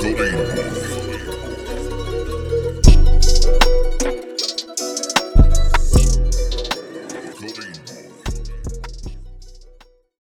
Goodbye.